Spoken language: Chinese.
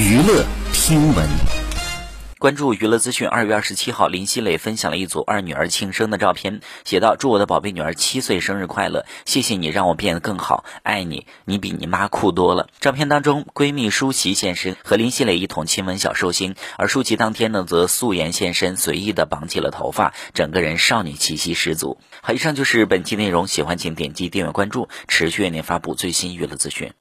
娱乐听闻。关注娱乐资讯。二月二十七号，林熙蕾分享了一组二女儿庆生的照片，写道：“祝我的宝贝女儿七岁生日快乐！谢谢你让我变得更好，爱你，你比你妈酷多了。”照片当中，闺蜜舒淇现身，和林熙蕾一同亲吻小寿星，而舒淇当天呢，则素颜现身，随意的绑起了头发，整个人少女气息十足。好，以上就是本期内容，喜欢请点击订阅关注，持续为您发布最新娱乐资讯。